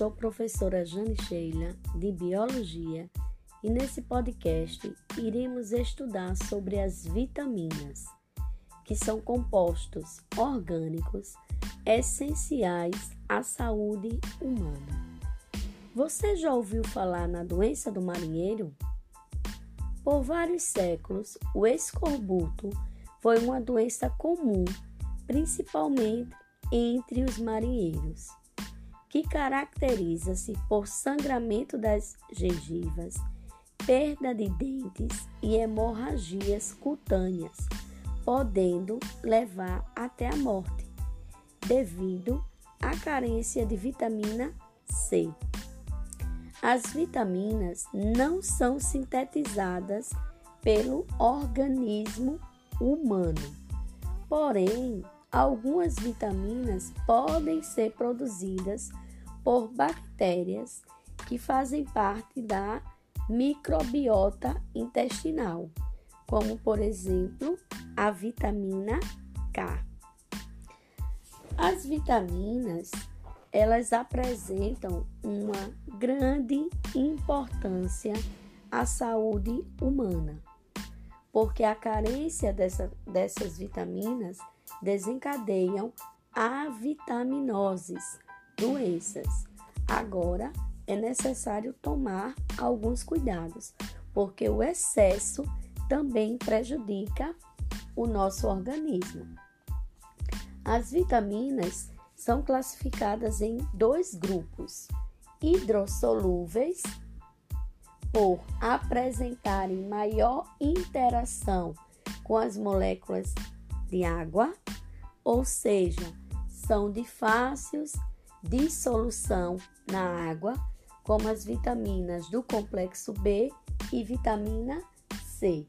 sou professora Jane Sheila, de Biologia, e nesse podcast iremos estudar sobre as vitaminas, que são compostos orgânicos essenciais à saúde humana. Você já ouviu falar na doença do marinheiro? Por vários séculos, o escorbuto foi uma doença comum, principalmente entre os marinheiros, que caracteriza-se por sangramento das gengivas, perda de dentes e hemorragias cutâneas, podendo levar até a morte, devido à carência de vitamina C. As vitaminas não são sintetizadas pelo organismo humano. Porém, algumas vitaminas podem ser produzidas por bactérias que fazem parte da microbiota intestinal, como por exemplo a vitamina K. As vitaminas elas apresentam uma grande importância à saúde humana, porque a carência dessa, dessas vitaminas desencadeiam avitaminoses, doenças. Agora é necessário tomar alguns cuidados, porque o excesso também prejudica o nosso organismo. As vitaminas são classificadas em dois grupos: hidrossolúveis, por apresentarem maior interação com as moléculas de água, ou seja, são de fácil dissolução na água, como as vitaminas do complexo B e vitamina C.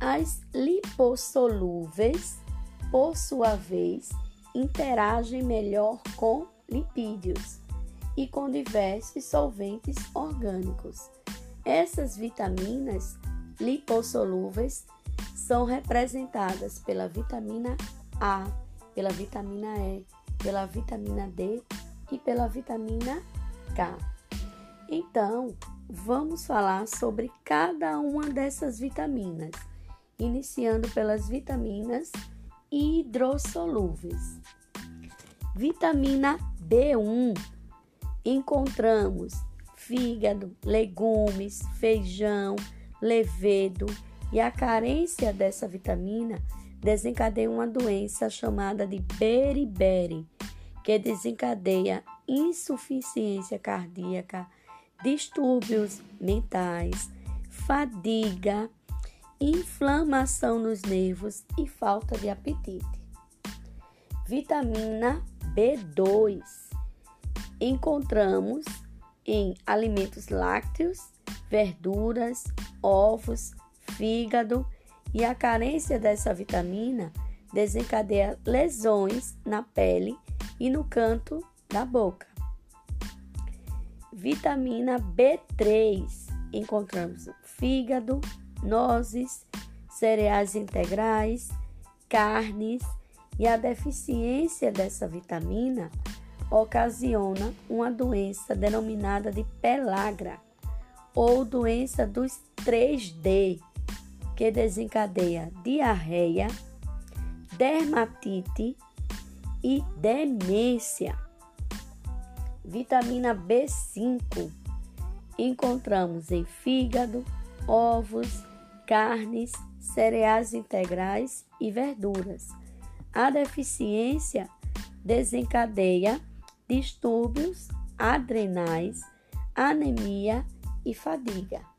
As lipossolúveis, por sua vez, interagem melhor com lipídios e com diversos solventes orgânicos. Essas vitaminas lipossolúveis são representadas pela vitamina A, pela vitamina E, pela vitamina D e pela vitamina K. Então, vamos falar sobre cada uma dessas vitaminas, iniciando pelas vitaminas hidrossolúveis. Vitamina B1 encontramos fígado, legumes, feijão, levedo e a carência dessa vitamina desencadeia uma doença chamada de beriberi, que desencadeia insuficiência cardíaca, distúrbios mentais, fadiga, inflamação nos nervos e falta de apetite. Vitamina B2 encontramos em alimentos lácteos, verduras, ovos, fígado e a carência dessa vitamina desencadeia lesões na pele e no canto da boca. Vitamina B3 encontramos fígado, nozes, cereais integrais, carnes e a deficiência dessa vitamina ocasiona uma doença denominada de pelagra ou doença dos 3D, que desencadeia diarreia, dermatite e demência. Vitamina B5 encontramos em fígado, ovos, carnes, cereais integrais e verduras. A deficiência desencadeia distúrbios adrenais, anemia e fadiga.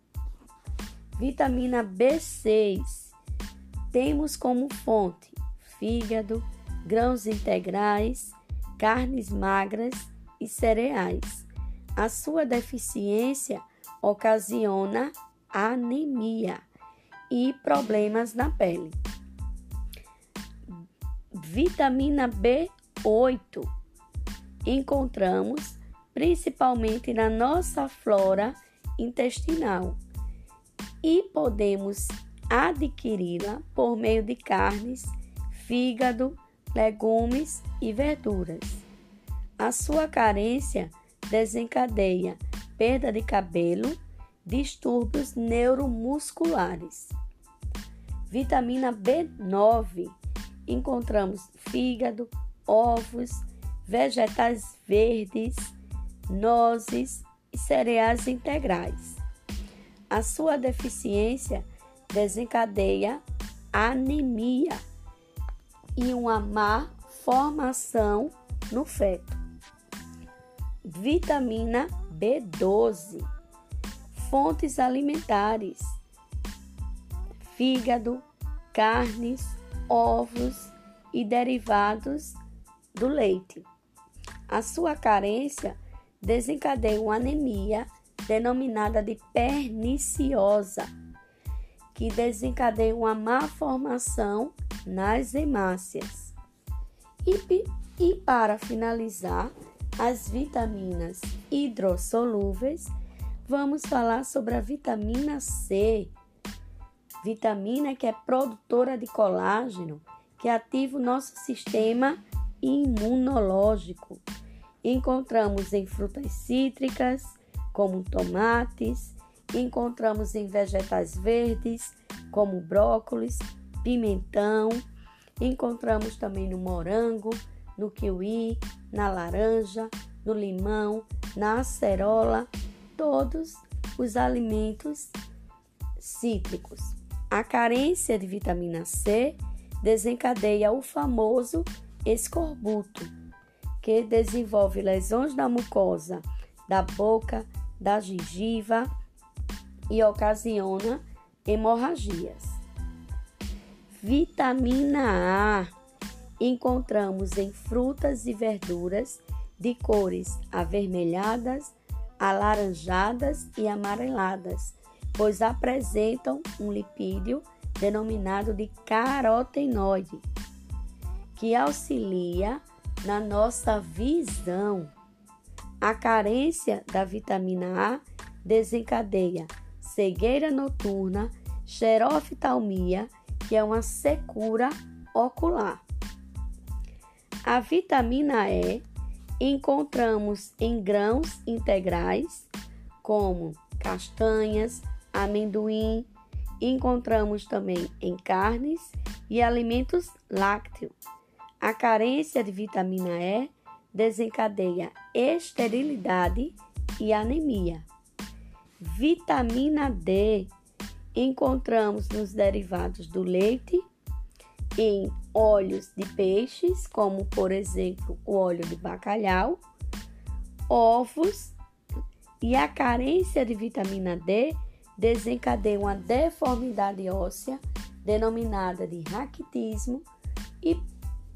Vitamina B6 temos como fonte fígado, grãos integrais, carnes magras e cereais. A sua deficiência ocasiona anemia e problemas na pele. Vitamina B8 encontramos principalmente na nossa flora intestinal e podemos adquiri-la por meio de carnes, fígado, legumes e verduras. A sua carência desencadeia perda de cabelo, distúrbios neuromusculares. Vitamina B9 encontramos fígado, ovos, vegetais verdes, nozes e cereais integrais. A sua deficiência desencadeia anemia e uma má formação no feto. Vitamina B12, fontes alimentares, fígado, carnes, ovos e derivados do leite. A sua carência desencadeia uma anemia denominada de perniciosa, que desencadeia uma má formação nas hemácias. E, e para finalizar, as vitaminas hidrossolúveis, vamos falar sobre a vitamina C, vitamina que é produtora de colágeno, que ativa o nosso sistema imunológico. Encontramos em frutas cítricas, como tomates, encontramos em vegetais verdes, como brócolis, pimentão, encontramos também no morango, no kiwi, na laranja, no limão, na acerola, todos os alimentos cítricos. A carência de vitamina C desencadeia o famoso escorbuto, que desenvolve lesões da mucosa da boca, da gengiva e ocasiona hemorragias. Vitamina A encontramos em frutas e verduras de cores avermelhadas, alaranjadas e amareladas, pois apresentam um lipídio denominado de carotenoide, que auxilia na nossa visão. A carência da vitamina A desencadeia cegueira noturna, xeroftalmia, que é uma secura ocular. A vitamina E encontramos em grãos integrais, como castanhas, amendoim, encontramos também em carnes e alimentos lácteos. A carência de vitamina E desencadeia esterilidade e anemia. Vitamina D encontramos nos derivados do leite, em óleos de peixes, como por exemplo o óleo de bacalhau, ovos e a carência de vitamina D desencadeia uma deformidade óssea denominada de raquitismo e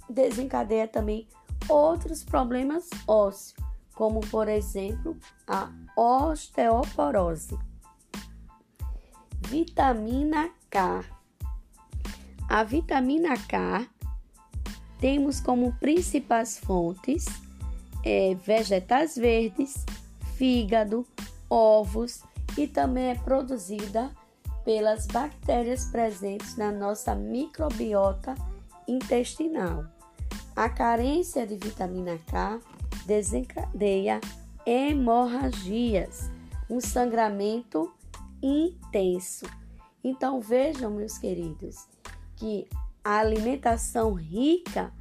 desencadeia também outros problemas ósseos, como por exemplo a osteoporose. Vitamina K a vitamina K temos como principais fontes é, vegetais verdes, fígado, ovos e também é produzida pelas bactérias presentes na nossa microbiota intestinal. A carência de vitamina K desencadeia hemorragias, um sangramento intenso. Então vejam, meus queridos, que a alimentação rica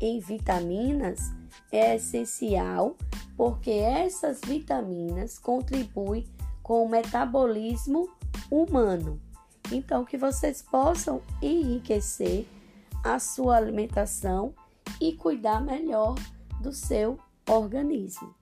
em vitaminas é essencial porque essas vitaminas contribuem com o metabolismo humano. Então, que vocês possam enriquecer a sua alimentação e cuidar melhor do seu organismo.